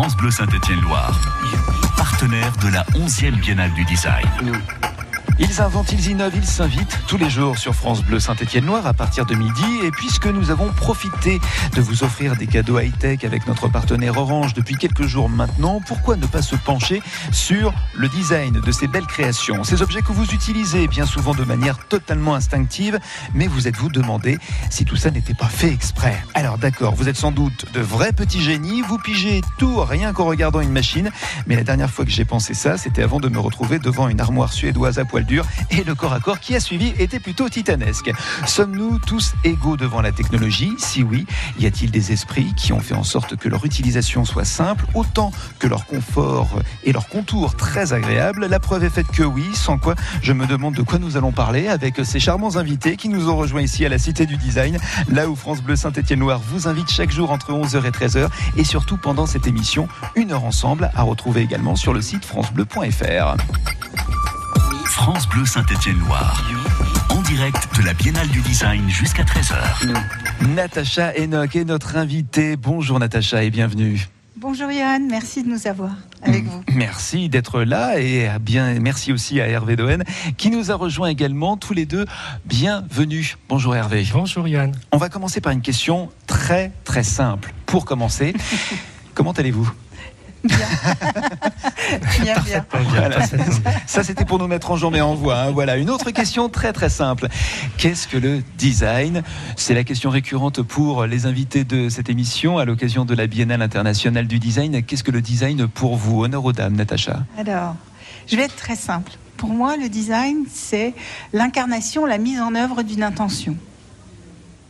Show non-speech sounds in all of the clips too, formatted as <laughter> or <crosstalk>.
France Bleu Saint-Étienne-Loire, partenaire de la 11e Biennale du Design. Ils inventent, ils innovent, ils s'invitent tous les jours sur France Bleu Saint-Étienne-Noir à partir de midi. Et puisque nous avons profité de vous offrir des cadeaux high-tech avec notre partenaire Orange depuis quelques jours maintenant, pourquoi ne pas se pencher sur le design de ces belles créations? Ces objets que vous utilisez bien souvent de manière totalement instinctive, mais vous êtes-vous demandé si tout ça n'était pas fait exprès? Alors d'accord, vous êtes sans doute de vrais petits génies, vous pigez tout rien qu'en regardant une machine, mais la dernière fois que j'ai pensé ça, c'était avant de me retrouver devant une armoire suédoise à poil et le corps à corps qui a suivi était plutôt titanesque. Sommes-nous tous égaux devant la technologie? Si oui, y a-t-il des esprits qui ont fait en sorte que leur utilisation soit simple autant que leur confort et leur contour très agréable? La preuve est faite que oui, sans quoi je me demande de quoi nous allons parler avec ces charmants invités qui nous ont rejoints ici à la Cité du Design, là où France Bleu Saint-Étienne-Noir vous invite chaque jour entre 11h et 13h et surtout pendant cette émission, une heure ensemble à retrouver également sur le site francebleu.fr. France Bleu Saint-Étienne-Loire. En direct de la Biennale du Design jusqu'à 13h. Natacha Enoch est notre invitée. Bonjour Natacha et bienvenue. Bonjour Johan, merci de nous avoir avec vous. Merci d'être là et bien merci aussi à Hervé Doen qui nous a rejoint également tous les deux. Bienvenue. Bonjour Hervé. Bonjour Johan. On va commencer par une question très très simple. Pour commencer, <laughs> comment allez-vous? Bien, bien. Ça, c'était pour nous mettre en jambe et en voix. Hein. Voilà. Une autre question très, très simple. Qu'est-ce que le design? C'est la question récurrente pour les invités de cette émission à l'occasion de la Biennale internationale du design. Qu'est-ce que le design pour vous? Honneur aux dames, Natacha. Alors, je vais être très simple. Pour moi, le design, c'est l'incarnation, la mise en œuvre d'une intention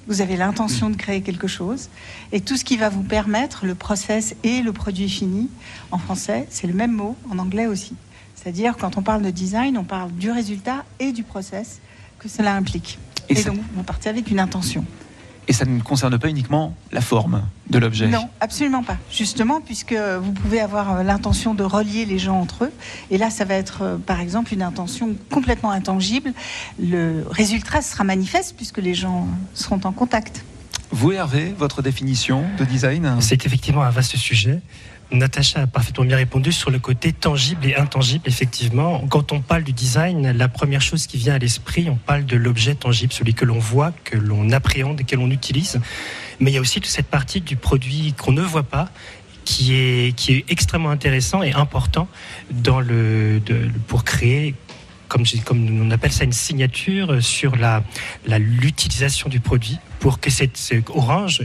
vous avez l'intention de créer quelque chose, et tout ce qui va vous permettre, le process et le produit fini, en français, c'est le même mot, en anglais aussi. C'est-à-dire, quand on parle de design, on parle du résultat et du process que cela implique. Et, donc, vous partez avec une intention. Et ça ne concerne pas uniquement la forme de l'objet Non, absolument pas. Justement, puisque vous pouvez avoir euh, l'intention de relier les gens entre eux. Et là, ça va être, euh, par exemple, une intention complètement intangible. Le résultat sera manifeste puisque les gens seront en contact. Vous, Hervé, votre définition de design? C'est effectivement un vaste sujet. Natacha a parfaitement bien répondu sur le côté tangible et intangible. Effectivement, quand on parle du design, la première chose qui vient à l'esprit, on parle de l'objet tangible, celui que l'on voit, que l'on appréhende et que l'on utilise. Mais il y a aussi toute cette partie du produit qu'on ne voit pas qui est, qui est extrêmement intéressant et important dans le, pour créer comme, comme on appelle ça une signature sur la l'utilisation du produit pour que cette Orange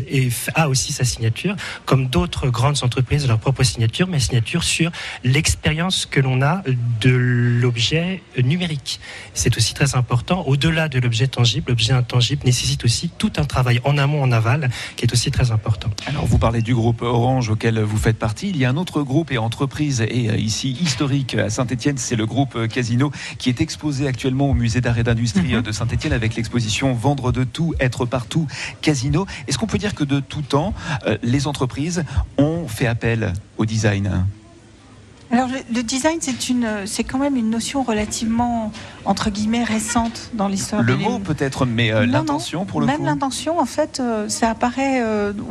a aussi sa signature, comme d'autres grandes entreprises leur propre signature, mais signature sur l'expérience que l'on a de l'objet numérique. C'est aussi très important. Au-delà de l'objet tangible, l'objet intangible nécessite aussi tout un travail en amont, en aval, qui est aussi très important. Alors vous parlez du groupe Orange auquel vous faites partie. Il y a un autre groupe et entreprise, et euh, ici historique à Saint-Etienne, c'est le groupe euh, Casino, qui est exposé actuellement au musée d'art et d'industrie mhm. de Saint-Etienne avec l'exposition Vendre de tout, être partout Casino. Est-ce qu'on peut dire que de tout temps, euh, les entreprises ont fait appel au design? Alors le, design, c'est une, c'est quand même une notion relativement entre guillemets récente dans l'histoire. Le mot peut-être, mais euh, l'intention pour le même l'intention, en fait, euh, ça apparaît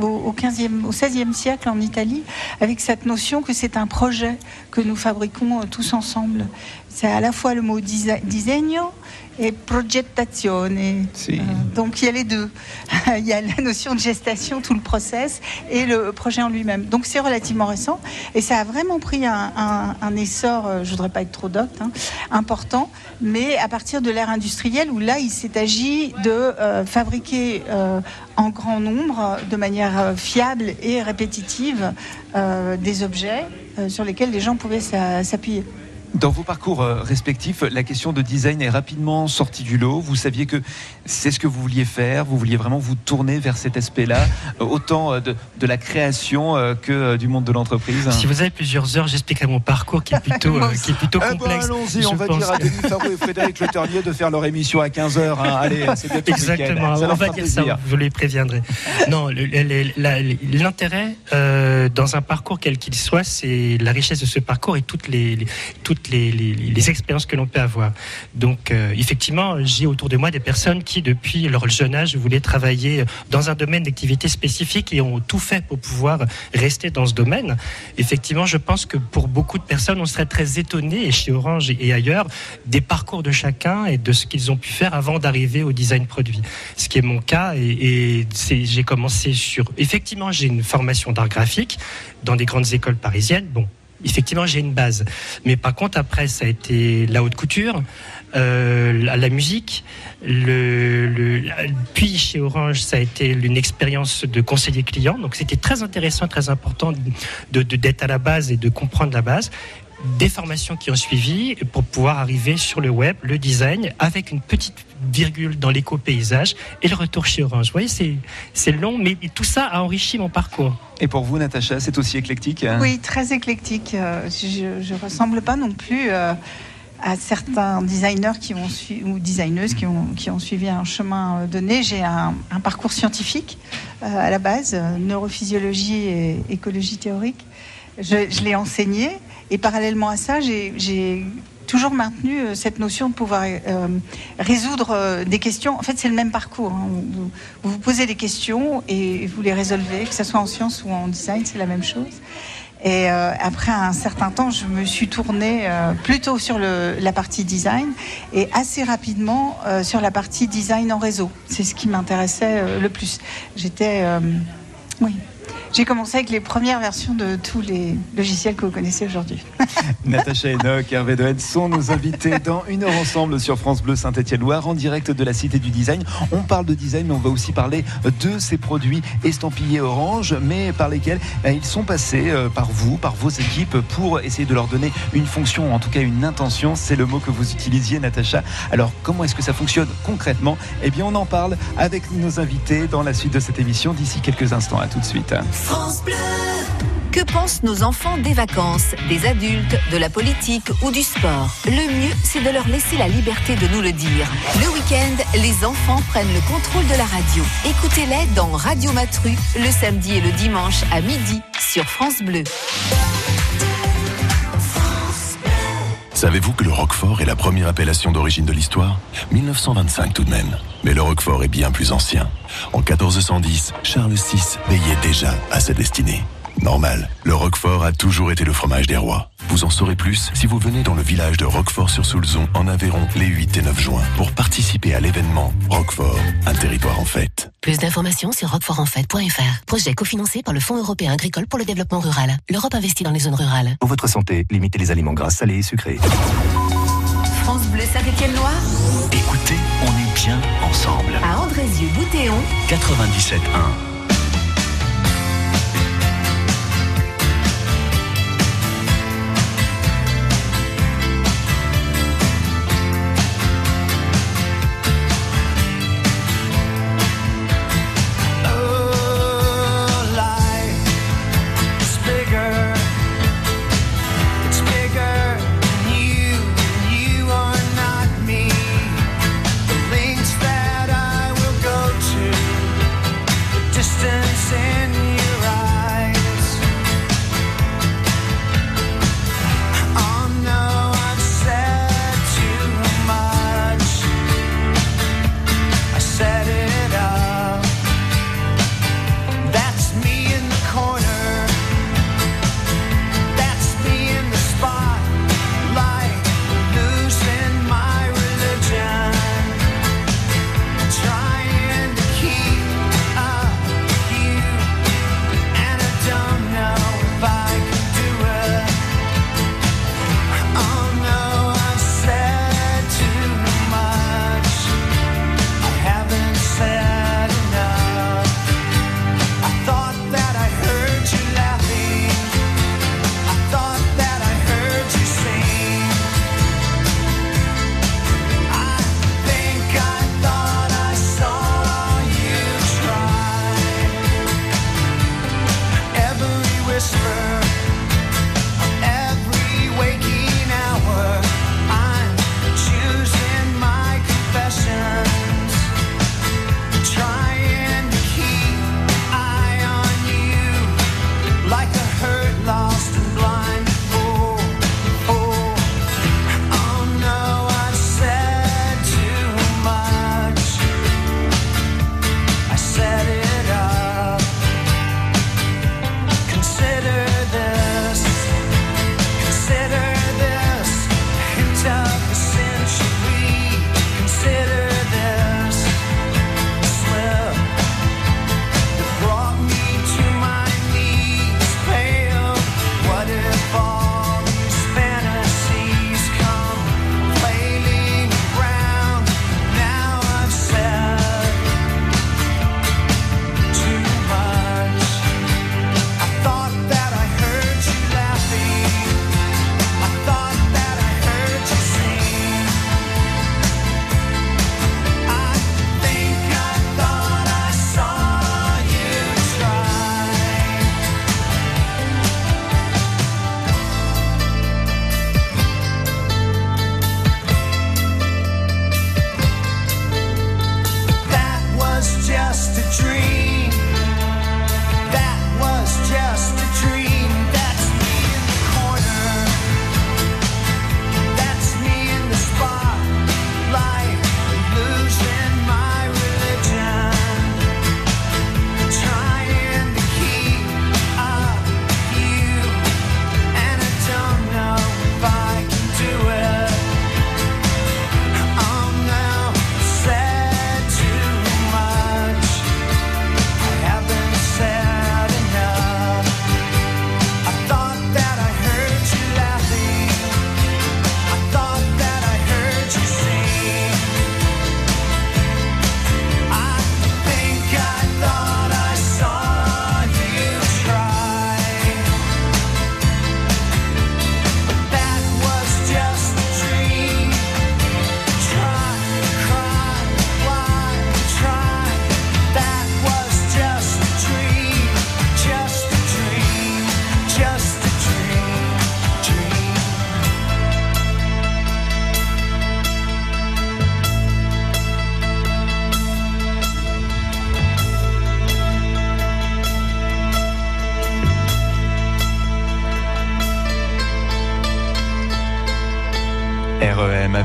au, 15e, au 16e siècle en Italie avec cette notion que c'est un projet que nous fabriquons tous ensemble. C'est à la fois le mot disegno et progettazione. Euh, donc il y a les deux. <laughs> il y a la notion de gestation, tout le process, et le projet en lui-même. Donc c'est relativement récent et ça a vraiment pris un, essor, euh, je voudrais pas être trop docte, hein, important, mais à partir de l'ère industrielle où là il s'est agi de euh, fabriquer en grand nombre, de manière fiable et répétitive, des objets sur lesquels les gens pouvaient s'appuyer. Dans vos parcours euh, respectifs, la question de design est rapidement sortie du lot. Vous saviez que c'est ce que vous vouliez faire. Vous vouliez vraiment vous tourner vers cet aspect-là, euh, autant euh, de, de, la création que du monde de l'entreprise. Si vous avez plusieurs heures, j'expliquerai mon parcours qui est plutôt, <laughs> qui est plutôt eh ben, complexe. Allons-y, on va dire à Denis Farou et Frédéric Le Ternier de faire leur émission à 15h. Hein. Allez, c'est Exactement, on va dire ça, vous les préviendrez. non, l'intérêt dans un parcours quel qu'il soit, c'est la richesse de ce parcours et toutes les, toutes les, expériences que l'on peut avoir. Donc, euh, effectivement, j'ai autour de moi des personnes qui, depuis leur jeune âge, voulaient travailler dans un domaine d'activité spécifique et ont tout fait pour pouvoir rester dans ce domaine. Effectivement, je pense que pour beaucoup de personnes, on serait très étonné, et chez Orange et ailleurs, des parcours de chacun et de ce qu'ils ont pu faire avant d'arriver au design produit. Ce qui est mon cas, et, et j'ai commencé sur. Effectivement, j'ai une formation d'art graphique dans des grandes écoles parisiennes. Bon, effectivement, j'ai une base. Mais par contre, après, ça a été la haute couture, euh, la musique. Le, puis chez Orange, ça a été une expérience de conseiller client. Donc c'était très intéressant, très important de d'être à la base et de comprendre la base des formations qui ont suivi pour pouvoir arriver sur le web, le design, avec une petite virgule dans l'éco-paysage et le retour chez Orange. Vous voyez, c'est long, mais tout ça a enrichi mon parcours. Et pour vous, Natacha, c'est aussi éclectique hein? Oui, très éclectique. Euh, je ne ressemble pas non plus euh, à certains designers qui ont ou designeuses qui ont, qui ont suivi un chemin euh, donné. J'ai un, parcours scientifique à la base, neurophysiologie et écologie théorique. Je, je l'ai enseigné et parallèlement à ça, j'ai toujours maintenu euh, cette notion de pouvoir euh, résoudre euh, des questions. En fait, c'est le même parcours. Hein. Vous, vous, posez des questions et vous les résolvez, que ce soit en sciences ou en design, c'est la même chose. Et après un certain temps, je me suis tournée plutôt sur la partie design et assez rapidement sur la partie design en réseau. C'est ce qui m'intéressait le plus. J'étais, oui, j'ai commencé avec les premières versions de tous les logiciels que vous connaissez aujourd'hui. <laughs> Natacha Enoch, Hervé Doed sont nos invités dans Une heure ensemble sur France Bleu Saint-Étienne-Loire en direct de la Cité du Design. On parle de design, mais on va aussi parler de ces produits estampillés orange, mais par lesquels ben, ils sont passés euh, par vous, par vos équipes, pour essayer de leur donner une fonction, en tout cas une intention. C'est le mot que vous utilisiez, Natacha. Alors, comment est-ce que ça fonctionne concrètement? Eh bien, on en parle avec nos invités dans la suite de cette émission d'ici quelques instants. À tout de suite. France Bleu. Que pensent nos enfants des vacances, des adultes, de la politique ou du sport? Le mieux, c'est de leur laisser la liberté de nous le dire. Le week-end, les enfants prennent le contrôle de la radio. Écoutez-les dans Radio Matru, le samedi et le dimanche à midi sur France Bleu. Savez-vous que le Roquefort est la première appellation d'origine de l'histoire? 1925 tout de même. Mais le Roquefort est bien plus ancien. En 1410, Charles VI veillait déjà à sa destinée. Normal, le Roquefort a toujours été le fromage des rois. Vous en saurez plus si vous venez dans le village de Roquefort-sur-Soulzon en Aveyron les 8 et 9 juin pour participer à l'événement Roquefort, un territoire en fête. Plus d'informations sur roquefortenfête.fr. Projet cofinancé par le Fonds européen agricole pour le développement rural. L'Europe investit dans les zones rurales. Pour votre santé, limitez les aliments gras, salés et sucrés. France Bleu Saint-Étienne-Loire. Écoutez, on est bien ensemble. À Andrézieux-Boutéon. 97.1.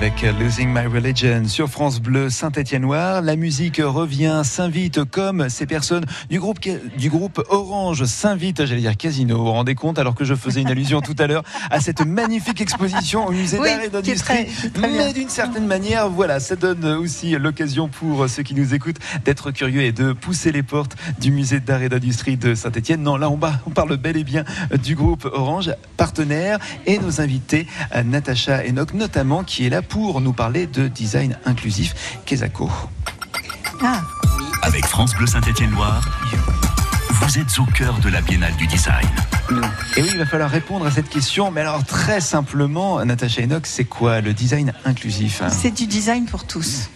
avec Losing My Religion sur France Bleu Saint-Étienne-Noir. La musique revient, s'invite comme ces personnes du groupe, du groupe Orange s'invitent, j'allais dire Casino, vous vous rendez compte, alors que je faisais une allusion tout à l'heure à cette magnifique exposition au musée d'art et d'industrie. Mais d'une certaine manière, voilà, ça donne aussi l'occasion pour ceux qui nous écoutent d'être curieux et de pousser les portes du musée d'art et d'industrie de Saint-Étienne. Non, là, on, on parle bel et bien du groupe Orange, partenaire, et nos invités, Natacha Enoch, notamment qui est là pour nous parler de design inclusif. Kesako. Ah. Avec France Bleu Saint-Étienne-Loire, vous êtes au cœur de la Biennale du design. Et oui, il va falloir répondre à cette question. Mais alors, très simplement, Natacha Enoch, c'est quoi le design inclusif? C'est du design pour tous.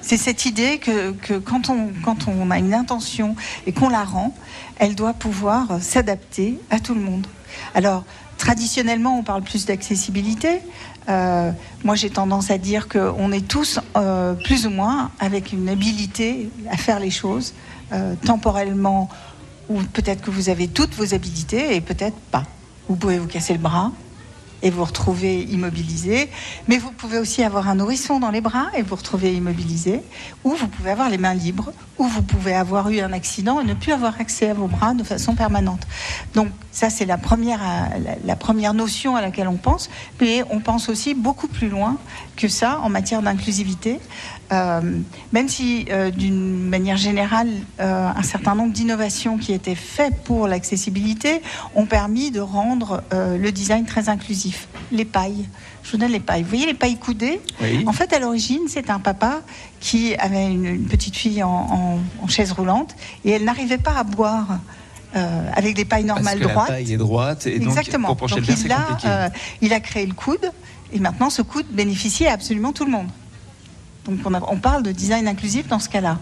C'est cette idée que, que, quand, on, quand on a une intention et qu'on la rend, elle doit pouvoir s'adapter à tout le monde. Alors, traditionnellement, on parle plus d'accessibilité. Euh, moi, j'ai tendance à dire qu'on est tous euh, plus ou moins avec une habilité à faire les choses euh, temporellement, ou peut-être que vous avez toutes vos habilités et peut-être pas. Vous pouvez vous casser le bras, et vous retrouvez immobilisé. Mais vous pouvez aussi avoir un nourrisson dans les bras et vous retrouver immobilisé. Ou vous pouvez avoir les mains libres. Ou vous pouvez avoir eu un accident et ne plus avoir accès à vos bras de façon permanente. Donc ça, c'est la première, la première notion à laquelle on pense. Mais on pense aussi beaucoup plus loin que ça en matière d'inclusivité. Euh, même si, euh, d'une manière générale, euh, un certain nombre d'innovations qui étaient faites pour l'accessibilité ont permis de rendre le design très inclusif. Les pailles, je vous donne les pailles. Vous voyez les pailles coudées En fait, à l'origine, c'est un papa qui avait une, petite fille en, chaise roulante et elle n'arrivait pas à boire. Avec des pailles normales Parce que droites. La paille est droite et Exactement. donc, pour donc, le verre, il, a, il a créé le coude et maintenant ce coude bénéficie à absolument tout le monde. Donc on, parle de design inclusif dans ce cas-là.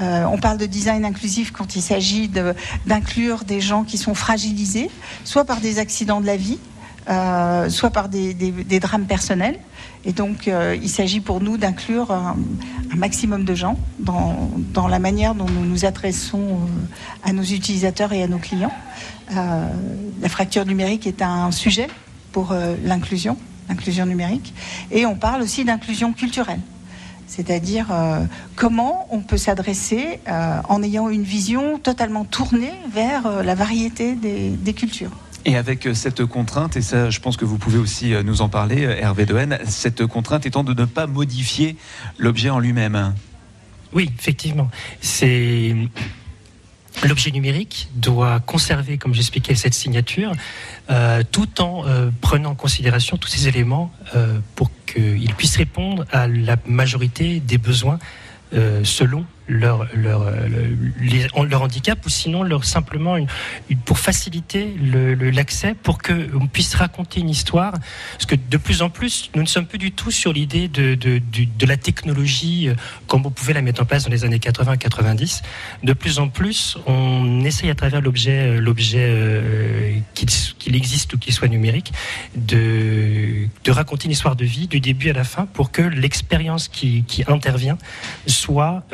Euh, on parle de design inclusif quand il s'agit d'inclure des gens qui sont fragilisés, soit par des accidents de la vie, euh, soit par des, drames personnels. Et donc, euh, il s'agit pour nous d'inclure un, maximum de gens dans, la manière dont nous nous adressons à nos utilisateurs et à nos clients. la fracture numérique est un sujet pour l'inclusion, l'inclusion numérique. Et on parle aussi d'inclusion culturelle c'est-à-dire euh, comment on peut s'adresser euh, en ayant une vision totalement tournée vers euh, la variété des, cultures. Et avec cette contrainte, et ça je pense que vous pouvez aussi nous en parler, Hervé Dehaene, cette contrainte étant de ne pas modifier l'objet en lui-même. Oui, effectivement. C'est L'objet numérique doit conserver, comme j'expliquais, cette signature, euh, tout en euh, prenant en considération tous ces éléments euh, pour qu'il puisse répondre à la majorité des besoins selon leur, leur, leur handicap ou sinon leur simplement pour faciliter l'accès pour qu'on puisse raconter une histoire. Parce que de plus en plus, nous ne sommes plus du tout sur l'idée de, de, de, la technologie euh, comme on pouvait la mettre en place dans les années 80-90. De plus en plus, on essaye à travers l'objet, euh, l'objet euh, qu'il existe ou qu'il soit numérique, de, de raconter une histoire de vie du début à la fin pour que l'expérience qui, qui intervient soit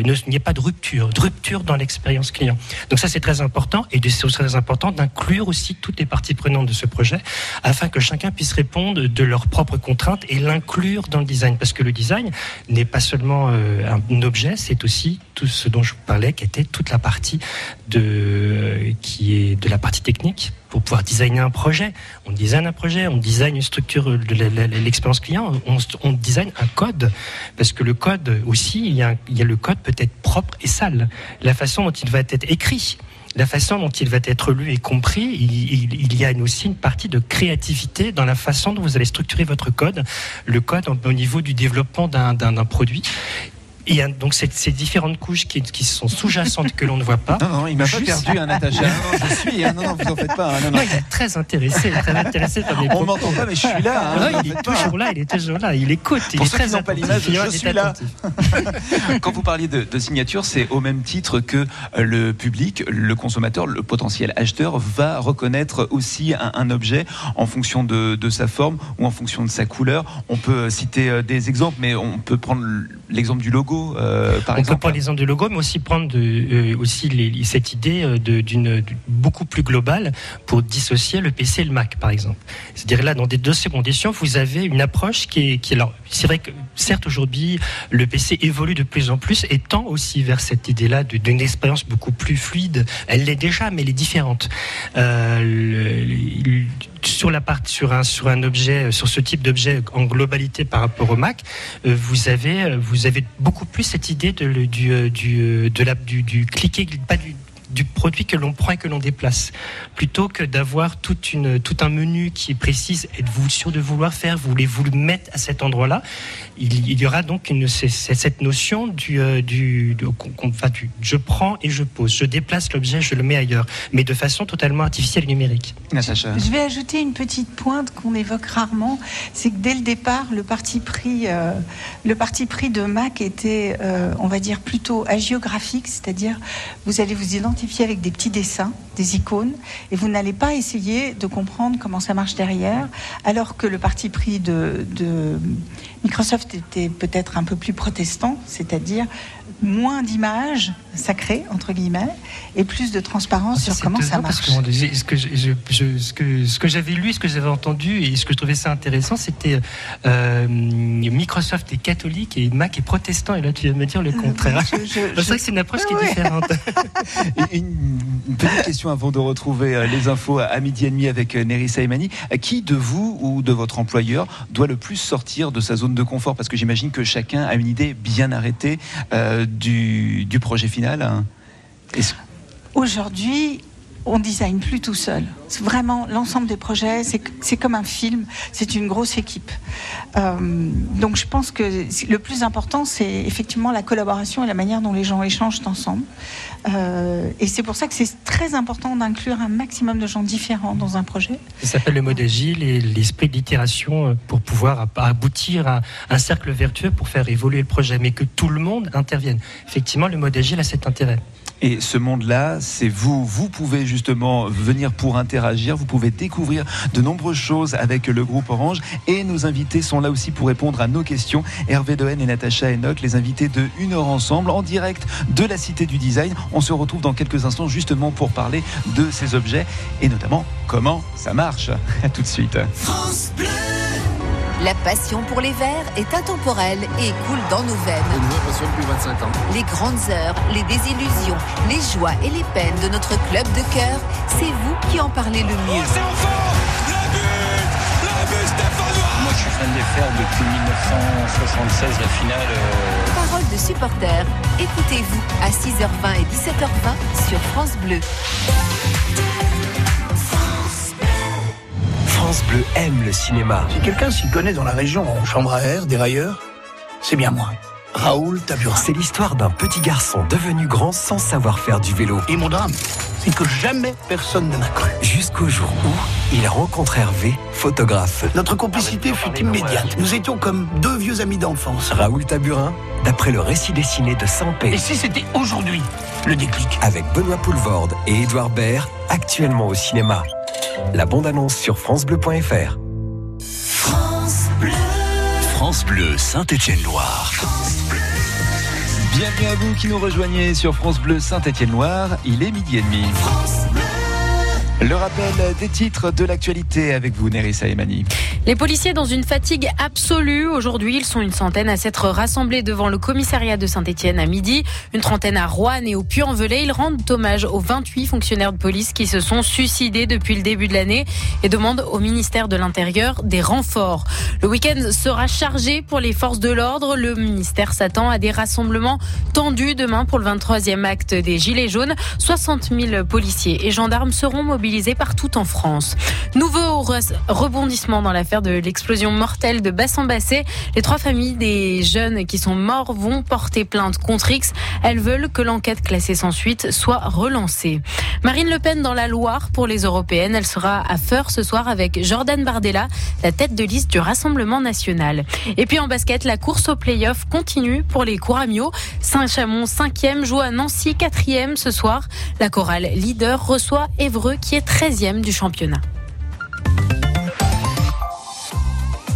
il n'y ait pas de rupture, de rupture dans l'expérience client. Donc ça, c'est très important et c'est très important d'inclure aussi toutes les parties prenantes de ce projet afin que chacun puisse répondre de leurs propres contraintes et l'inclure dans le design. Parce que le design n'est pas seulement euh, un objet, c'est aussi tout ce dont je vous parlais, qui était toute la partie de, qui est de la partie technique pour pouvoir designer un projet. On design un projet, on design une structure de l'expérience client, on, on, design un code. Parce que le code aussi, il y, a, il le code peut être propre et sale. La façon dont il va être écrit la façon dont il va être lu et compris, il, y a aussi une partie de créativité dans la façon dont vous allez structurer votre code, le code au niveau du développement d'un produit. Il y a donc ces, ces différentes couches qui, qui sont sous-jacentes que l'on ne voit pas. Non, non, il m'a pas perdu, un Natacha. Non, je suis, hein, non, non, vous en faites pas. Hein, non, non. il est très intéressé, très intéressé par mes On m'entend pas, mais je suis là. Hein, non, il est toujours là, il est toujours là, il écoute. Il Pour est ceux très qui n'ont pas l'image, je suis là. <laughs> Quand vous parliez de, de signature, c'est au même titre que le public, le consommateur, le potentiel acheteur va reconnaître aussi un, un objet en fonction de, de, sa forme ou en fonction de sa couleur. On peut citer euh, des exemples, mais on peut prendre l'exemple du logo logo, euh, par on exemple. On peut prendre l'exemple du logo, mais aussi prendre de, aussi les, cette idée d'une beaucoup plus globale pour dissocier le PC et le Mac, par exemple. C'est-à-dire là, dans des deux conditions, vous avez une approche qui est, qui est alors, c'est vrai que certes aujourd'hui le PC évolue de plus en plus et tend aussi vers cette idée-là d'une expérience beaucoup plus fluide. Elle l'est déjà, mais elle est différente. Euh, le, sur la partie sur un sur un objet sur ce type d'objet en globalité par rapport au Mac, euh, vous avez vous avez beaucoup plus cette idée de, du, du de la du, du cliquer pas du du produit que l'on prend et que l'on déplace, plutôt que d'avoir tout un menu qui est précis. Êtes-vous sûr de vouloir faire? Voulez-vous le mettre à cet endroit-là? Il, y aura donc une, cette notion du, euh, du, enfin, du, je prends et je pose, je déplace l'objet, je le mets ailleurs, mais de façon totalement artificielle et numérique. Je vais ajouter une petite pointe qu'on évoque rarement, c'est que dès le départ, le parti pris, euh, le parti pris de Mac était, euh, on va dire, plutôt hagiographique, c'est-à-dire vous allez vous identifier avec des petits dessins, des icônes, et vous n'allez pas essayer de comprendre comment ça marche derrière, alors que le parti pris de, Microsoft était peut-être un peu plus protestant, c'est-à-dire moins d'images sacrées, entre guillemets, et plus de transparence ah, sur comment ça marche. ce que, ce que, j'avais lu, ce que j'avais entendu, et ce que je trouvais ça intéressant, c'était euh, Microsoft est catholique et Mac est protestant, et là tu viens de me dire le contraire. Je, vrai <laughs> que c'est une approche qui est différente. <laughs> une, petite question avant de retrouver euh, les infos à midi et demi avec euh, Neri Saimani. Qui de vous ou de votre employeur doit le plus sortir de sa zone de confort? Parce que j'imagine que chacun a une idée bien arrêtée euh, du, projet final. Hein. Aujourd'hui, on design plus tout seul. Vraiment l'ensemble des projets, c'est comme un film, c'est une grosse équipe. Euh, donc je pense que le plus important, c'est effectivement la collaboration et la manière dont les gens échangent ensemble. Euh, et c'est pour ça que c'est très important d'inclure un maximum de gens différents dans un projet. Ça s'appelle le mode agile et l'esprit d'itération euh, pour pouvoir aboutir à un cercle vertueux pour faire évoluer le projet, mais que tout le monde intervienne. Effectivement, le mode agile a cet intérêt. Et ce monde-là, c'est vous. Vous pouvez justement venir pour interagir. Vous pouvez découvrir de nombreuses choses avec le groupe Orange. Et nos invités sont là aussi pour répondre à nos questions. Hervé Dehaene et Natacha Enoch, les invités de Une heure ensemble, en direct de la Cité du Design. On se retrouve dans quelques instants justement pour parler de ces objets et notamment comment ça marche. <laughs> À tout de suite. France. La passion pour les verts est intemporelle et coule dans nos veines. depuis 25 ans. Les grandes heures, les désillusions, les joies et les peines de notre club de cœur, c'est vous qui en parlez le mieux. Oh, c'est enfant La but La but Stéphanois Moi je suis fan des fers depuis 1976, la finale. Euh. Parole de supporters, écoutez-vous à 6h20 et 17h20 sur France Bleu. France Bleu aime le cinéma. Si quelqu'un s'y connaît dans la région en chambre à air, dérailleur, c'est bien moi. Raoul Taburin. C'est l'histoire d'un petit garçon devenu grand sans savoir faire du vélo. Et mon drame, c'est que jamais personne ne m'a cru. Jusqu'au jour où il rencontre Hervé, photographe. Notre complicité fut immédiate. Nous étions comme deux vieux amis d'enfance. Raoul Taburin, d'après le récit dessiné de Saint-Pé. Et si c'était aujourd'hui le déclic? Avec Benoît Poulvorde et Édouard Baird, actuellement au cinéma. La bande-annonce sur francebleu.fr. France Bleu. France Bleu Saint-Étienne-Loire. Bienvenue à vous qui nous rejoignez sur France Bleu Saint-Étienne-Loire. Il est midi et demi. Le rappel des titres de l'actualité avec vous, Nerissa Emani. Les policiers dans une fatigue absolue. Aujourd'hui, ils sont une centaine à s'être rassemblés devant le commissariat de Saint-Etienne à midi, une trentaine à Rouen et au Puy-en-Velay. Ils rendent hommage aux 28 fonctionnaires de police qui se sont suicidés depuis le début de l'année et demandent au ministère de l'Intérieur des renforts. Le week-end sera chargé pour les forces de l'ordre. Le ministère s'attend à des rassemblements tendus demain pour le 23e acte des Gilets jaunes. 60 000 policiers et gendarmes seront mobilisés partout en France. Nouveau rebondissement dans l'affaire de l'explosion mortelle de Bassan-Bassé. Les trois familles des jeunes qui sont morts vont porter plainte contre X. Elles veulent que l'enquête classée sans suite soit relancée. Marine Le Pen dans la Loire pour les européennes. Elle sera à Feur ce soir avec Jordan Bardella, la tête de liste du Rassemblement national. Et puis en basket, la course au play-off continue pour les Couramio. Saint-Chamond 5e joue à Nancy 4e ce soir. La chorale leader reçoit Évreux qui est 13e du championnat.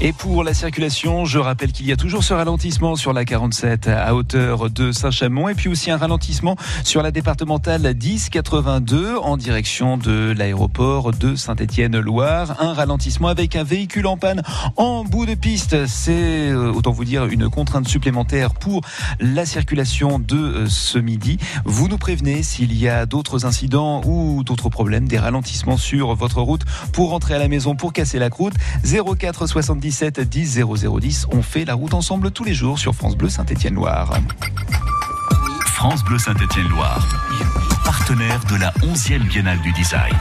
Et pour la circulation, je rappelle qu'il y a toujours ce ralentissement sur la 47 à hauteur de Saint-Chamond et puis aussi un ralentissement sur la départementale 1082 en direction de l'aéroport de Saint-Étienne-Loire. Un ralentissement avec un véhicule en panne en bout de piste. C'est, euh, autant vous dire, une contrainte supplémentaire pour la circulation de euh, ce midi. Vous nous prévenez s'il y a d'autres incidents ou d'autres problèmes, des ralentissements sur votre route pour rentrer à la maison, pour casser la croûte. 04 70 17 10 0010. On fait la route ensemble tous les jours sur France Bleu Saint-Étienne-Loire. France Bleu Saint-Étienne-Loire, partenaire de la 11e Biennale du Design.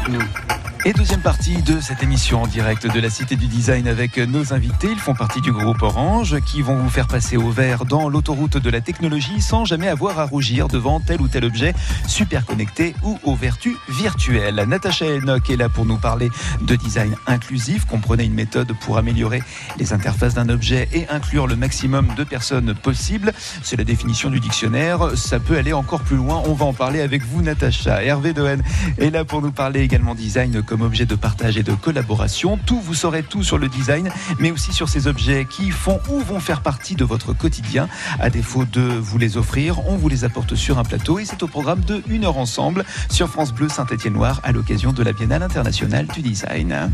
Et deuxième partie de cette émission en direct de la Cité du Design avec nos invités. Ils font partie du groupe Orange qui vont vous faire passer au vert dans l'autoroute de la technologie sans jamais avoir à rougir devant tel ou tel objet super connecté ou aux vertus virtuelles. Natacha Enoch est là pour nous parler de design inclusif. Comprenez une méthode pour améliorer les interfaces d'un objet et inclure le maximum de personnes possible. C'est la définition du dictionnaire. Ça peut aller encore plus loin. On va en parler avec vous, Natacha. Hervé Doen est là pour nous parler également design objet de partage et de collaboration. Tout, vous saurez tout sur le design, mais aussi sur ces objets qui font ou vont faire partie de votre quotidien. À défaut de vous les offrir, on vous les apporte sur un plateau et c'est au programme de Une heure ensemble sur France Bleu Saint-Étienne-Noir à l'occasion de la Biennale internationale du design.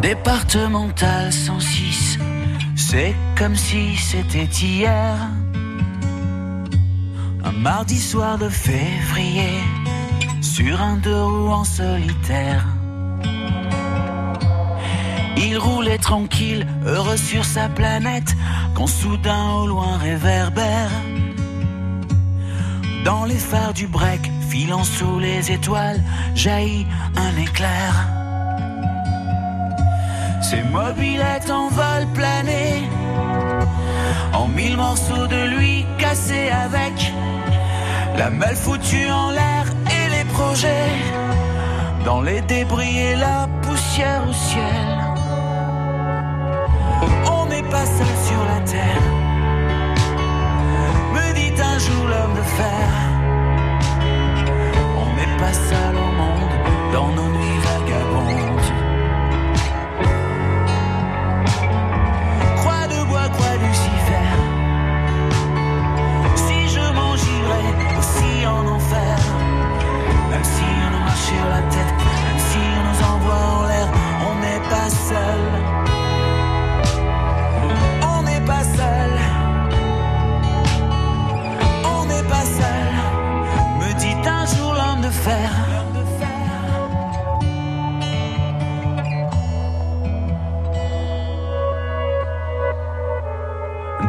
Départemental 106, c'est comme si c'était hier. Un mardi soir de février, sur un deux roues en solitaire. Il roulait tranquille, heureux sur sa planète, quand soudain au loin réverbère. Dans les phares du break, filant sous les étoiles, jaillit un éclair. Ses mobilettes en vol plané, en mille morceaux de lui cassés avec la malle foutue en l'air et les projets dans les débris et la poussière au ciel. On n'est pas seul sur la terre, me dit un jour l'homme de fer. On n'est pas seul au monde dans nos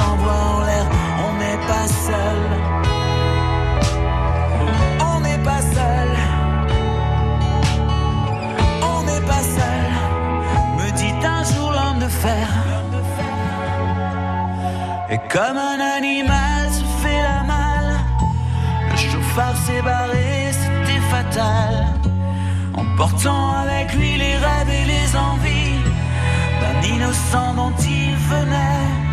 en on n'est pas seul. On n'est pas seul. On n'est pas seul. Me dit un jour l'homme de fer. Et comme un animal se fait la malle. Le chauffard s'est barré, c'était fatal. Emportant avec lui les rêves et les envies d'un innocent dont il venait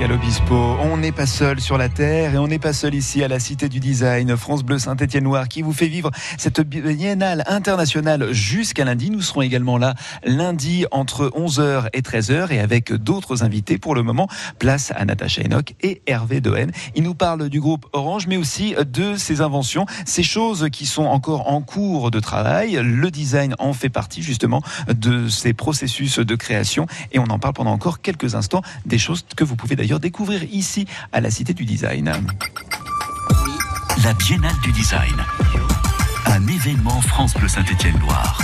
Pascal Obispo, on n'est pas seul sur la Terre et on n'est pas seul ici à la Cité du Design, France Bleu Saint-Étienne-Noir, qui vous fait vivre cette biennale internationale jusqu'à lundi. Nous serons également là lundi entre 11h et 13h et avec d'autres invités. Pour le moment, place à Natacha Enoch et Hervé Doen. Ils nous parlent du groupe Orange, mais aussi de ses inventions, ces choses qui sont encore en cours de travail. Le design en fait partie justement de ces processus de création et on en parle pendant encore quelques instants des choses que vous pouvez d'ailleurs découvrir ici à la Cité du Design. La Biennale du Design. Un événement France Bleu Saint-Étienne-Loire.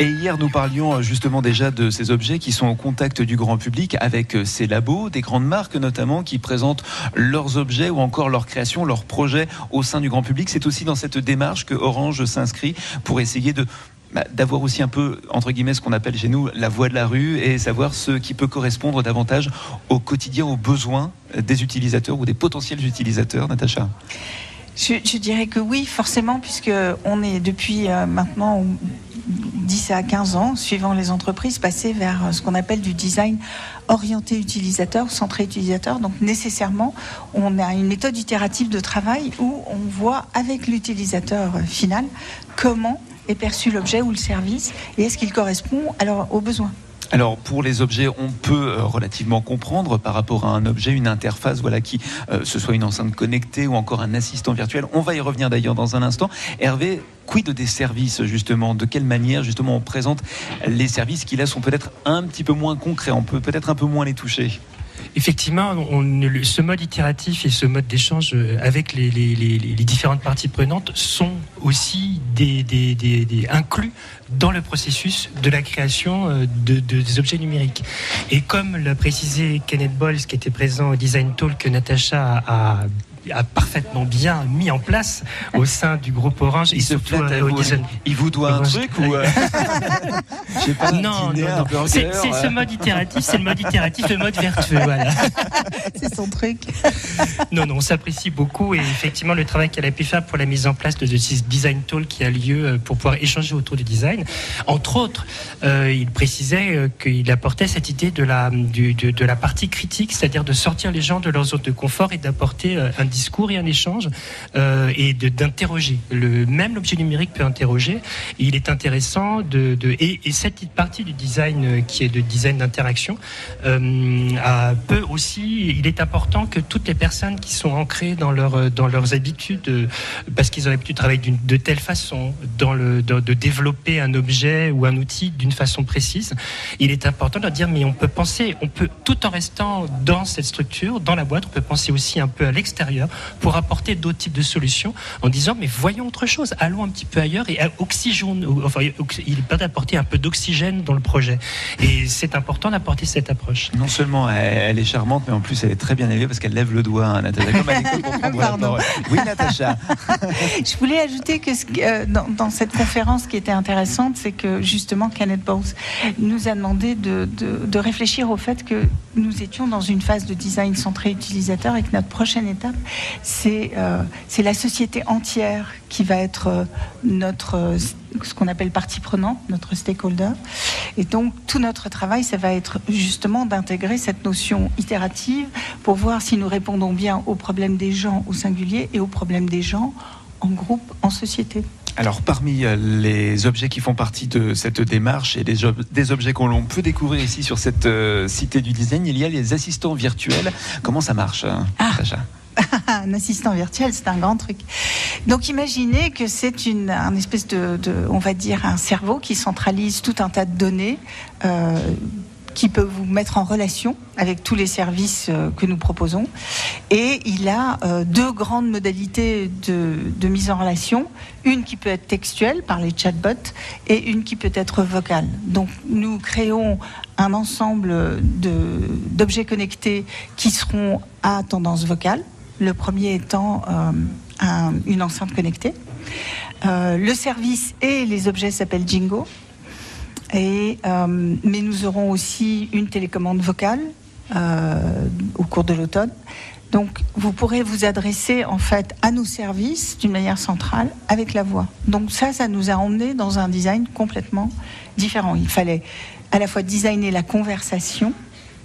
Et hier, nous parlions euh, justement déjà de ces objets qui sont au contact du grand public avec euh, ces labos, des grandes marques notamment qui présentent leurs objets ou encore leurs créations, leurs projets au sein du grand public. C'est aussi dans cette démarche que Orange s'inscrit pour essayer de bah, d'avoir aussi un peu, entre guillemets, ce qu'on appelle chez nous la voix de la rue et savoir ce qui peut correspondre davantage au quotidien, aux besoins des utilisateurs ou des potentiels utilisateurs, Natacha? Je, dirais que oui, forcément, puisque on est depuis euh, maintenant 10 à 15 ans, suivant les entreprises, passé vers euh, ce qu'on appelle du design orienté utilisateur, centré utilisateur. Donc nécessairement, on a une méthode itérative de travail où on voit avec l'utilisateur final comment est perçu l'objet ou le service et est-ce qu'il correspond alors aux besoins. Alors pour les objets, on peut euh, relativement comprendre par rapport à un objet, une interface, voilà qui, euh, ce soit une enceinte connectée ou encore un assistant virtuel. On va y revenir d'ailleurs dans un instant. Hervé, quid des services justement? De quelle manière justement on présente les services qui là sont peut-être un petit peu moins concrets? On peut peut-être un peu moins les toucher? Effectivement, ce mode itératif et ce mode d'échange euh, avec les, différentes parties prenantes sont aussi inclus dans le processus de la création euh, de, des objets numériques. Et comme l'a précisé Kenneth Bols, qui était présent au Design Talk que Natacha a parfaitement bien mis en place au sein du groupe Orange. Il se il vous doit un truc ou euh, <laughs> pas, Non, non, non. C'est ce mode itératif, c'est le mode itératif, le mode vertueux, voilà. <laughs> c'est son truc. <laughs> non, non, on s'apprécie beaucoup et effectivement le travail qu'elle a pu faire pour la mise en place de ce design tool qui a lieu euh, pour pouvoir échanger autour du design. Entre autres, euh, il précisait qu'il apportait cette idée de la, du, de, de, la partie critique, c'est-à-dire de sortir les gens de leur zone de confort et d'apporter un discours et un échange euh, et d'interroger. Le même l'objet numérique peut interroger. il est intéressant de, et, et, cette partie du design euh, qui est de design d'interaction euh, peut aussi. Il est important que toutes les personnes qui sont ancrées dans leur dans leurs habitudes, parce qu'ils ont l'habitude de travailler de telle façon, dans le de, de développer un objet ou un outil d'une façon précise, il est important de leur dire mais on peut penser, on peut tout en restant dans cette structure, dans la boîte, on peut penser aussi un peu à l'extérieur pour apporter d'autres types de solutions en disant mais voyons autre chose, allons un petit peu ailleurs et oxygène, enfin, il peut apporter un peu d'oxygène dans le projet. Et c'est important d'apporter cette approche. Non seulement elle est charmante, mais en plus elle est très bien élevée parce qu'elle lève le doigt, hein, Natacha, Oui, Natacha. <laughs> Je voulais ajouter que euh, dans, cette conférence qui était intéressante, c'est que justement Kenneth Bowles nous a demandé de, de réfléchir au fait que nous étions dans une phase de design centré utilisateur et que notre prochaine étape, euh, c'est la société entière qui va être euh, notre, euh, ce qu'on appelle partie prenante, notre stakeholder. Et donc, tout notre travail, ça va être justement d'intégrer cette notion itérative pour voir si nous répondons bien aux problèmes des gens au singulier et aux problèmes des gens en groupe, en société. Alors, parmi les objets qui font partie de cette démarche et des, objets qu'on peut découvrir ici sur cette cité du design, il y a les assistants virtuels. Comment ça marche, ah. <laughs> un assistant virtuel, c'est un grand truc. Donc imaginez que c'est une un espèce de, on va dire, un cerveau qui centralise tout un tas de données. Euh, qui peut vous mettre en relation avec tous les services euh, que nous proposons. Et il a euh, deux grandes modalités de, de, mise en relation. Une qui peut être textuelle par les chatbots et une qui peut être vocale. Donc nous créons un ensemble d'objets connectés qui seront à tendance vocale le premier étant euh, une enceinte connectée. Le service et les objets s'appellent Jingo. Euh, mais nous aurons aussi une télécommande vocale au cours de l'automne. Donc, vous pourrez vous adresser en fait à nos services d'une manière centrale avec la voix. Donc ça, ça nous a emmené dans un design complètement différent. Il fallait à la fois designer la conversation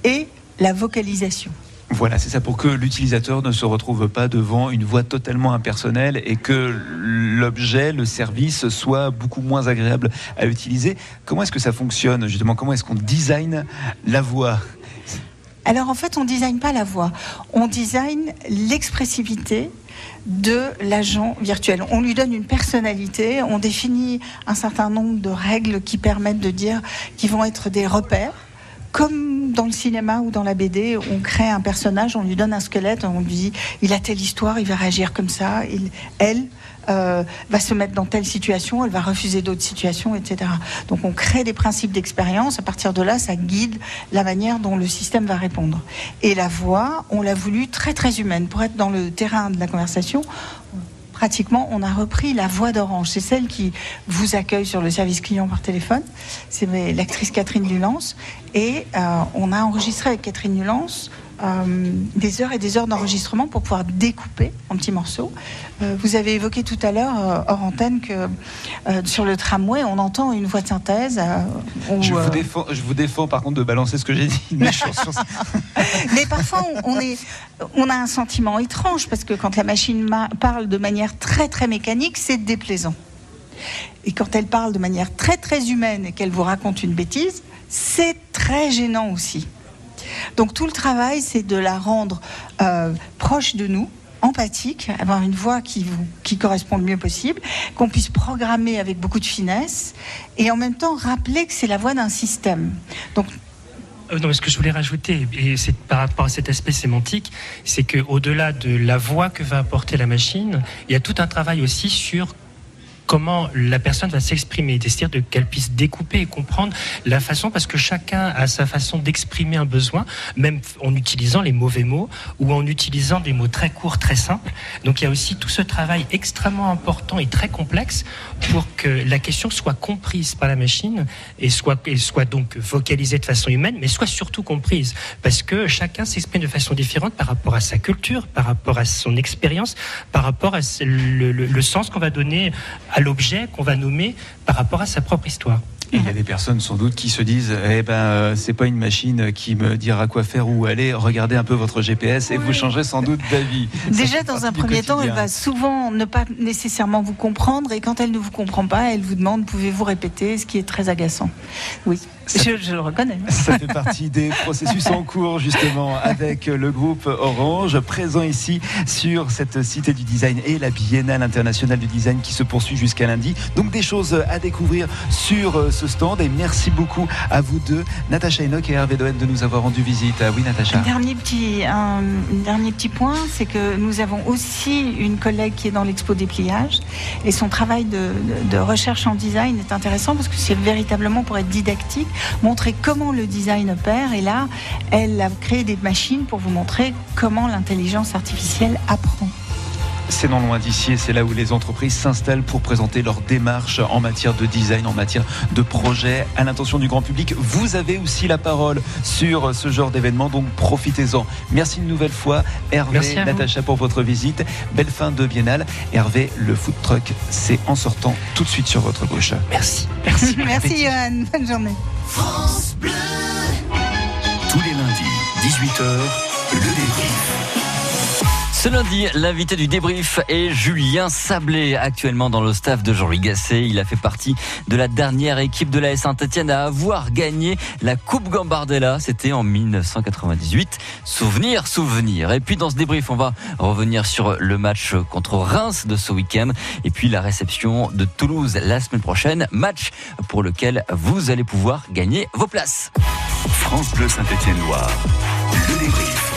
et la vocalisation. Voilà, c'est ça pour que l'utilisateur ne se retrouve pas devant une voix totalement impersonnelle et que l'objet, le service soit beaucoup moins agréable à utiliser. Comment est-ce que ça fonctionne justement? Comment est-ce qu'on design la voix? Alors en fait, on ne design pas la voix, on design l'expressivité de l'agent virtuel. On lui donne une personnalité, on définit un certain nombre de règles qui permettent de dire qu'ils vont être des repères comme dans le cinéma ou dans la BD, on crée un personnage, on lui donne un squelette, on lui dit il a telle histoire, il va réagir comme ça, elle euh, va se mettre dans telle situation, elle va refuser d'autres situations, etc. Donc on crée des principes d'expérience, à partir de là, ça guide la manière dont le système va répondre. Et la voix, on l'a voulu très très humaine. Pour être dans le terrain de la conversation, pratiquement, on a repris la voix d'Orange. C'est celle qui vous accueille sur le service client par téléphone. C'est l'actrice Catherine Nulance. Et euh, on a enregistré avec Catherine Nulance euh, des heures et des heures d'enregistrement pour pouvoir découper en petits morceaux. Euh, vous avez évoqué tout à l'heure, euh, hors antenne, que sur le tramway, on entend une voix de synthèse. je, vous défends, je vous défends, par contre, de balancer ce que j'ai dit. <laughs> <laughs> Mais parfois, on, est, on a un sentiment étrange, parce que quand la machine parle de manière très, très mécanique, c'est déplaisant. Et quand elle parle de manière très, très humaine et qu'elle vous raconte une bêtise, c'est très gênant aussi. Donc tout le travail, c'est de la rendre euh, proche de nous, empathique, avoir une voix qui, correspond le mieux possible, qu'on puisse programmer avec beaucoup de finesse, et en même temps rappeler que c'est la voix d'un système. Donc euh, non, ce que je voulais rajouter, et c'est par rapport à cet aspect sémantique, c'est qu'au-delà de la voix que va apporter la machine, il y a tout un travail aussi sur comment la personne va s'exprimer, c'est-à-dire qu'elle puisse découper et comprendre la façon, parce que chacun a sa façon d'exprimer un besoin, même en utilisant les mauvais mots ou en utilisant des mots très courts, très simples. Donc il y a aussi tout ce travail extrêmement important et très complexe pour que la question soit comprise par la machine et soit, et soit donc vocalisée de façon humaine, mais soit surtout comprise, parce que chacun s'exprime de façon différente par rapport à sa culture, par rapport à son expérience, par rapport à le, le sens qu'on va donner l'objet qu'on va nommer par rapport à sa propre histoire. Il y a des personnes sans doute qui se disent eh ben euh, c'est pas une machine qui me dira quoi faire ou où aller. Regardez un peu votre GPS et vous changerez sans doute d'avis. <laughs> Déjà dans un premier temps, elle va souvent ne pas nécessairement vous comprendre et quand elle ne vous comprend pas, elle vous demande pouvez-vous répéter, ce qui est très agaçant. Oui. Je, le reconnais. <laughs> Ça fait partie des processus en cours justement avec le groupe Orange, présent ici sur cette cité du design et la Biennale internationale du design qui se poursuit jusqu'à lundi. Donc des choses à découvrir sur euh, stand et merci beaucoup à vous deux, Natacha Enoch et Hervé Doen de nous avoir rendu visite. Ah oui Natacha. Un dernier petit, un, dernier petit point, c'est que nous avons aussi une collègue qui est dans l'expo dépliage et son travail de, de recherche en design est intéressant parce que c'est véritablement pour être didactique montrer comment le design opère. Et là, elle a créé des machines pour vous montrer comment l'intelligence artificielle apprend. C'est non loin d'ici et c'est là où les entreprises s'installent pour présenter leurs démarches en matière de design, en matière de projet à l'intention du grand public. Vous avez aussi la parole sur ce genre d'événement, donc profitez-en. Merci une nouvelle fois, Hervé, Natacha, pour votre visite. Belle fin de biennale. Hervé, le food truck, c'est en sortant tout de suite sur votre gauche. Merci. Merci, <laughs> Merci Johan. Bonne journée. France Bleu. Tous les lundis, 18h, le. Ce lundi, l'invité du débrief est Julien Sablé, actuellement dans le staff de Jean-Louis Gasset. Il a fait partie de la dernière équipe de la Saint-Etienne à avoir gagné la Coupe Gambardella. C'était en 1998. Souvenir, souvenir. Et puis dans ce débrief, on va revenir sur le match contre Reims de ce week-end. Et puis la réception de Toulouse la semaine prochaine. Match pour lequel vous allez pouvoir gagner vos places. France Bleu Saint-Etienne-Loire. Le débrief.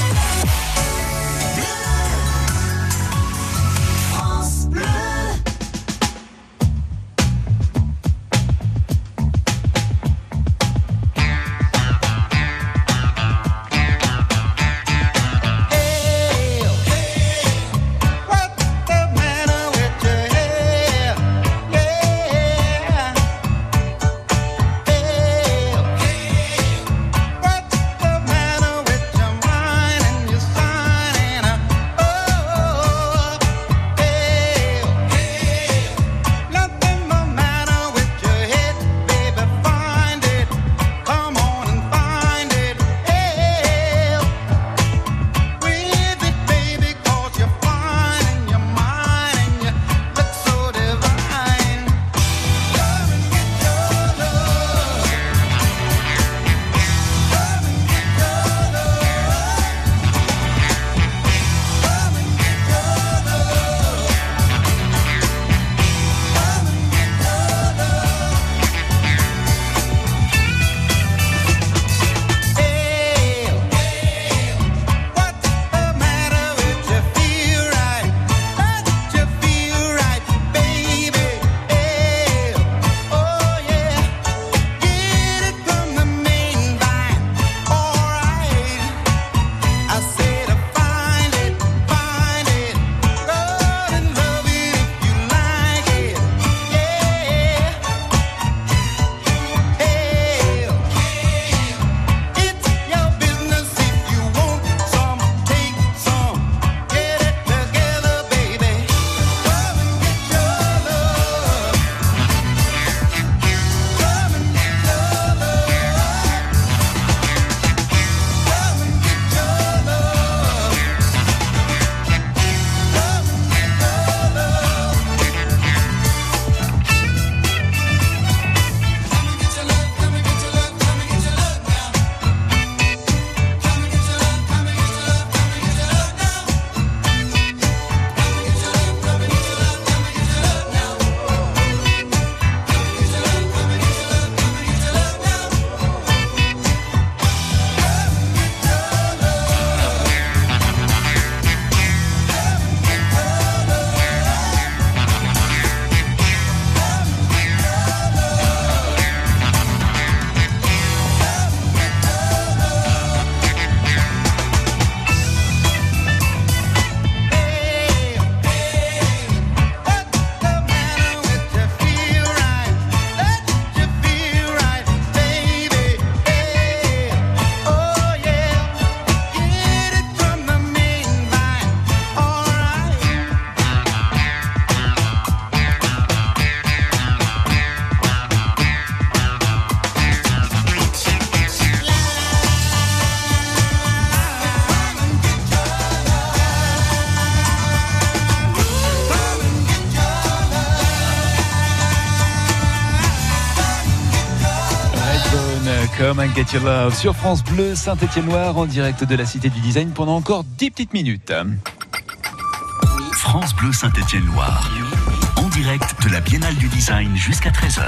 Come and Get Your Love sur France Bleu Saint-Étienne-Noir en direct de la Cité du Design pendant encore 10 petites minutes. France Bleu Saint-Étienne-Loire. Direct de la Biennale du Design jusqu'à 13h.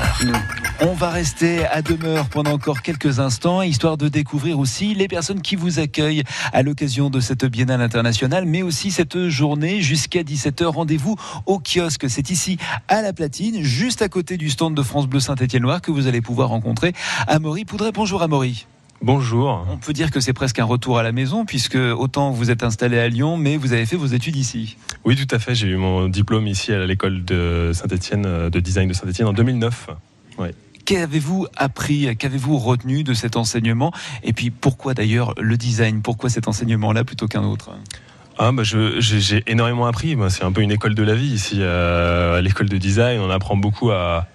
On va rester à demeure pendant encore quelques instants, histoire de découvrir aussi les personnes qui vous accueillent à l'occasion de cette Biennale internationale, mais aussi cette journée jusqu'à 17h. Rendez-vous au kiosque. C'est ici à la platine, juste à côté du stand de France Bleu Saint-Étienne-Loire, que vous allez pouvoir rencontrer Amaury Poudret. Bonjour Amaury. Bonjour. On peut dire que c'est presque un retour à la maison, puisque autant vous êtes installé à Lyon, mais vous avez fait vos études ici. Oui, tout à fait. J'ai eu mon diplôme ici à l'école de Saint-Etienne, euh, de design de Saint-Etienne en 2009. Qu'avez-vous appris, qu'avez-vous retenu de cet enseignement? Et puis pourquoi d'ailleurs le design? Pourquoi cet enseignement-là plutôt qu'un autre? Ah bah j'ai énormément appris. C'est un peu une école de la vie ici. Euh, à l'école de design, on apprend beaucoup à,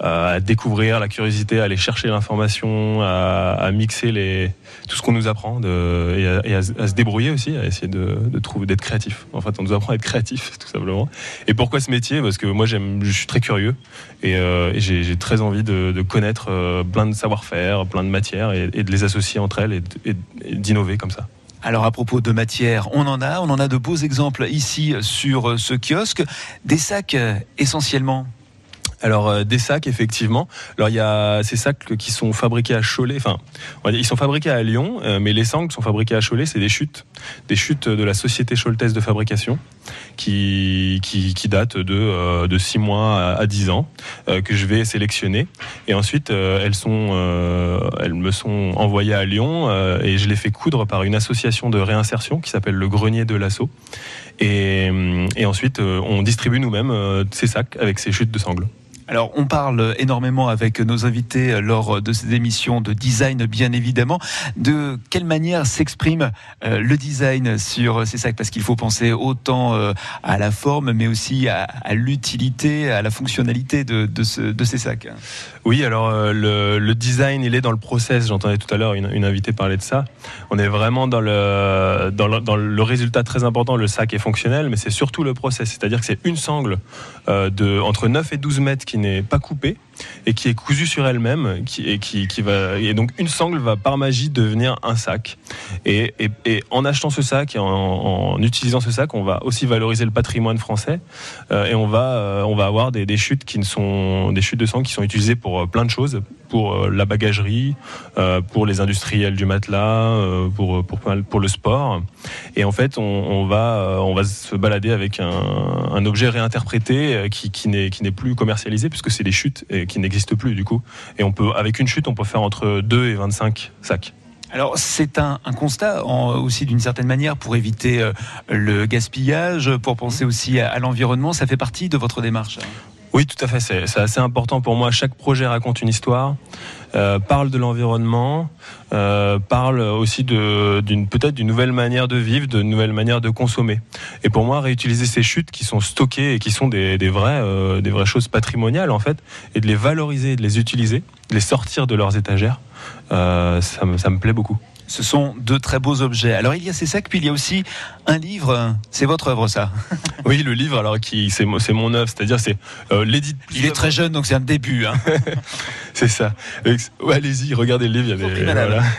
à découvrir la curiosité, à aller chercher l'information, à, mixer les, tout ce qu'on nous apprend et, à, se débrouiller aussi, à essayer de, trouver, d'être créatif. En fait, on nous apprend à être créatif, <laughs> tout simplement. Et pourquoi ce métier? Parce que moi, je suis très curieux et, euh, j'ai, très envie de, connaître euh, plein de savoir-faire, plein de matières et, de les associer entre elles et, d'innover comme ça. Alors à propos de matière, on en a, on en a de beaux exemples ici sur ce kiosque, des sacs euh, essentiellement? Alors euh, des sacs effectivement. Alors il y a ces sacs qui sont fabriqués à Cholet. Enfin, ils sont fabriqués à Lyon, euh, mais les sangles sont fabriqués à Cholet. C'est des chutes, des chutes de la société choletaise de fabrication qui qui, datent de euh, de 6 mois à, 10 ans que je vais sélectionner. Et ensuite elles sont elles me sont envoyées à Lyon et je les fais coudre par une association de réinsertion qui s'appelle le Grenier de l'Assaut. Et, et ensuite on distribue nous-mêmes ces sacs avec ces chutes de sangles. Alors, on parle énormément avec nos invités lors de ces émissions de design, bien évidemment. De quelle manière s'exprime euh, le design sur ces sacs? Parce qu'il faut penser autant euh, à la forme, mais aussi à, l'utilité, à la fonctionnalité de, de, ces sacs. Oui, alors euh, le, design, il est dans le process. J'entendais tout à l'heure une, invitée parler de ça. On est vraiment dans le, le, dans le résultat très important. Le sac est fonctionnel, mais c'est surtout le process. C'est-à-dire que c'est une sangle de entre 9 et 12 mètres qui n'est pas coupée et qui est cousue sur elle-même qui, et qui, va et donc une sangle va par magie devenir un sac. Et, en achetant ce sac et en, utilisant ce sac on va aussi valoriser le patrimoine français euh, et on va euh, on va avoir des, chutes qui ne sont des chutes de sang qui sont utilisées pour euh, plein de choses pour la bagagerie pour les industriels du matelas pour, pour, le sport. Et en fait on, va on va se balader avec un, objet réinterprété qui, qui n'est plus commercialisé puisque c'est des chutes et qui n'existe plus du coup. Et on peut, avec une chute, on peut faire entre 2 et 25 sacs. Alors c'est un, constat aussi d'une certaine manière pour éviter euh, le gaspillage, pour penser mmh. aussi à, l'environnement. Ça fait partie de votre démarche. Oui, tout à fait. C'est assez important pour moi. Chaque projet raconte une histoire, euh, parle de l'environnement, euh, parle aussi d'une peut-être d'une nouvelle manière de vivre, de nouvelle manière de consommer. Et pour moi, réutiliser ces chutes qui sont stockées et qui sont des, des euh, des vraies choses patrimoniales en fait, et de les valoriser, de les utiliser, de les sortir de leurs étagères, ça ça me plaît beaucoup. Ce sont de très beaux objets. Alors il y a ces sacs, puis il y a aussi un livre. C'est votre œuvre, ça <laughs> Oui, le livre, alors qui c'est mon œuvre, c'est-à-dire c'est euh. Il est très jeune, donc c'est un début. Hein. <laughs> c'est ça. allez-y, regardez le livre.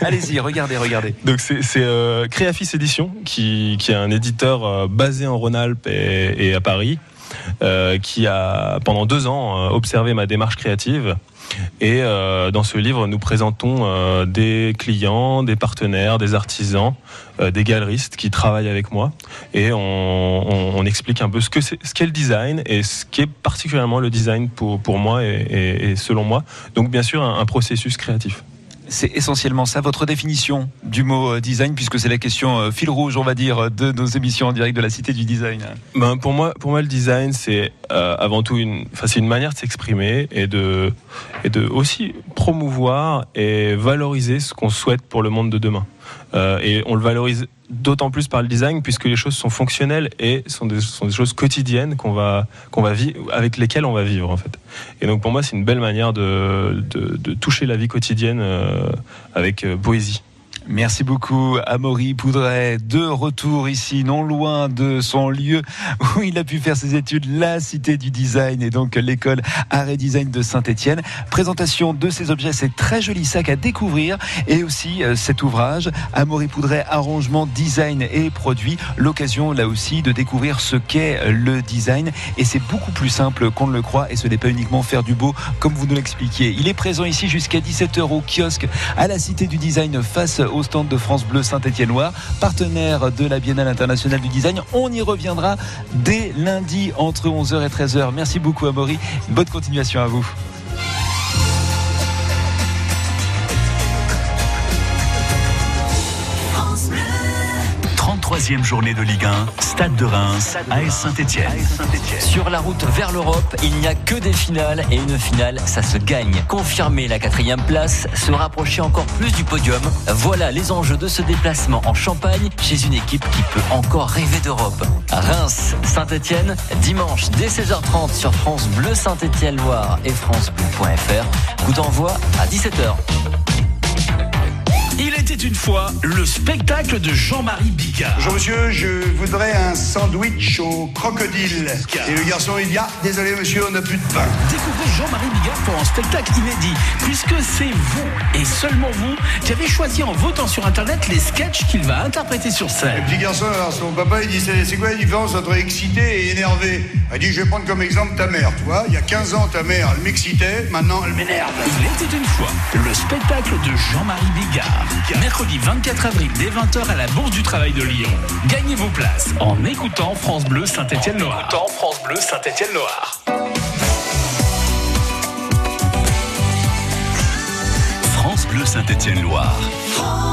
<laughs> Allez-y, regardez, regardez. Donc c'est euh, Créafis Édition, qui, qui est un éditeur euh, basé en Rhône-Alpes et, à Paris. Euh, qui a pendant deux ans observé ma démarche créative et euh, dans ce livre, nous présentons euh, des clients, des partenaires, des artisans, euh, des galeristes qui travaillent avec moi. Et on, explique un peu ce qu'est ce le design et ce qu'est particulièrement le design pour, pour moi et, selon moi. Donc bien sûr, un processus créatif. C'est essentiellement ça, votre définition du mot euh, design, puisque c'est la question euh, fil rouge, on va dire, de nos émissions en direct de la Cité du Design. Ben, pour, moi, pour moi, le design, c'est euh, avant tout une, une manière de s'exprimer et de, et de aussi promouvoir et valoriser ce qu'on souhaite pour le monde de demain. Et on le valorise d'autant plus par le design puisque les choses sont fonctionnelles et sont des, choses quotidiennes qu'on va, qu'on va vivre, avec lesquelles on va vivre en fait. Et donc pour moi c'est une belle manière de, de, toucher la vie quotidienne euh, avec euh, poésie. Merci beaucoup, Amaury Poudret. De retour ici, non loin de son lieu où il a pu faire ses études, la Cité du Design et donc l'école Art et Design de Saint-Etienne. Présentation de ces objets, c'est très joli sac à découvrir et aussi euh, cet ouvrage, Amaury Poudret, arrangement, design et produit. L'occasion là aussi de découvrir ce qu'est le design et c'est beaucoup plus simple qu'on ne le croit et ce n'est pas uniquement faire du beau comme vous nous l'expliquiez. Il est présent ici jusqu'à 17h au kiosque à la Cité du Design face au stand de France Bleu Saint-Étienne-Loire, partenaire de la Biennale internationale du design. On y reviendra dès lundi entre 11h et 13h. Merci beaucoup Amaury. Bonne continuation à vous. Troisième journée de Ligue 1, Stade de Reims, AS Saint-Etienne. Sur la route vers l'Europe, il n'y a que des finales et une finale, ça se gagne. Confirmer la quatrième place, se rapprocher encore plus du podium. Voilà les enjeux de ce déplacement en Champagne chez une équipe qui peut encore rêver d'Europe. Reims, Saint-Etienne, dimanche dès 16h30 sur France Bleu Saint-Etienne Loire et francebleu.fr. Coup d'envoi à 17h. Il était une fois le spectacle de Jean-Marie Bigard. Bonjour monsieur, je voudrais un sandwich au crocodile. Et le garçon il dit ah désolé monsieur on n'a plus de pain. Découvrez Jean-Marie Bigard pour un spectacle inédit, puisque c'est vous et seulement vous qui avez choisi en votant sur internet les sketchs qu'il va interpréter sur scène. Le petit garçon alors son papa il dit c'est c'est quoi la différence entre excité et énervé? Il dit je vais prendre comme exemple ta mère, tu vois, il y a 15 ans ta mère elle m'excitait, maintenant elle m'énerve. Il était une fois le spectacle de Jean-Marie Bigard. Mercredi 24 avril dès 20h à la Bourse du Travail de Lyon. Gagnez vos places en écoutant France Bleu Saint-Étienne-Loire. En écoutant France Bleu Saint-Étienne-Loire. France Bleu Saint-Étienne-Loire.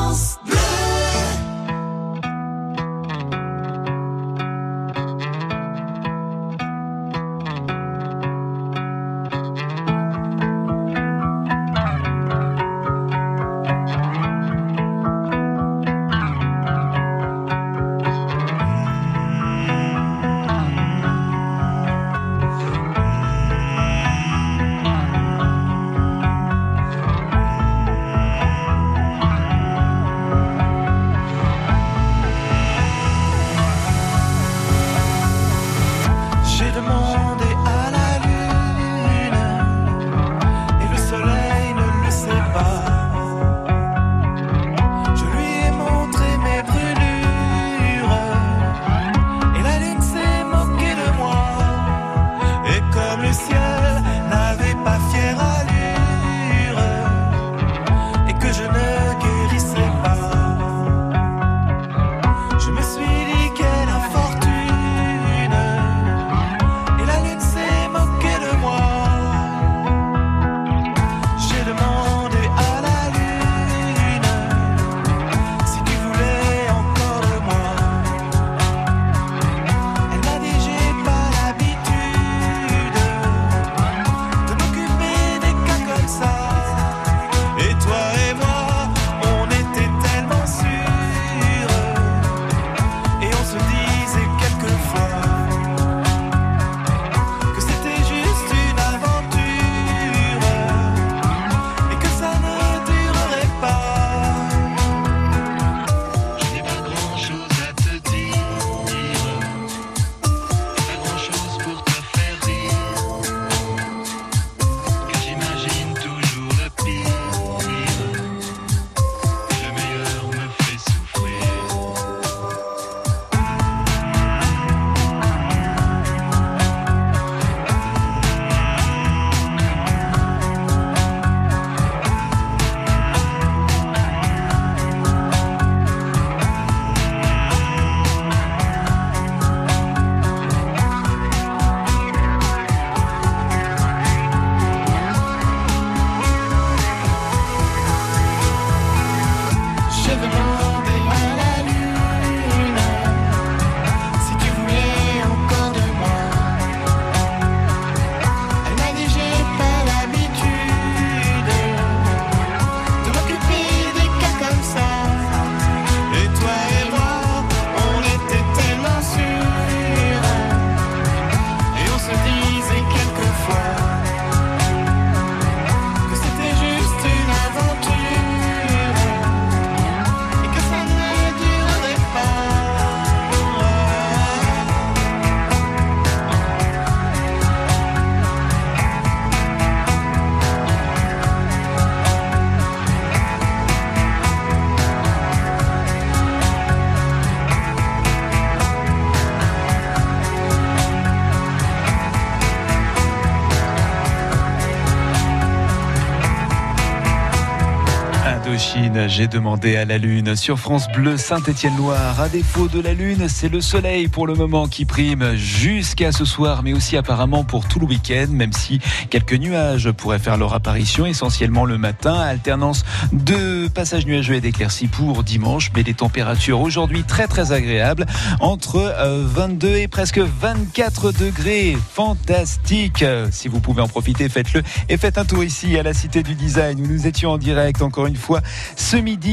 J'ai demandé à la Lune sur France Bleu Saint-Étienne-Loire. À défaut de la Lune, c'est le soleil pour le moment qui prime jusqu'à ce soir, mais aussi apparemment pour tout le week-end, même si quelques nuages pourraient faire leur apparition, essentiellement le matin. Alternance de passages nuageux et d'éclaircies pour dimanche, mais des températures aujourd'hui très très agréables, entre 22 et presque 24 degrés. Fantastique Si vous pouvez en profiter, faites-le et faites un tour ici à la Cité du Design où nous étions en direct encore une fois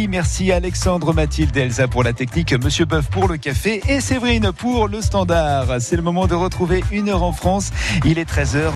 Merci Alexandre, Mathilde Elsa pour la technique, Monsieur Boeuf pour le café et Séverine pour le standard. C'est le moment de retrouver une heure en France. Il est 13h.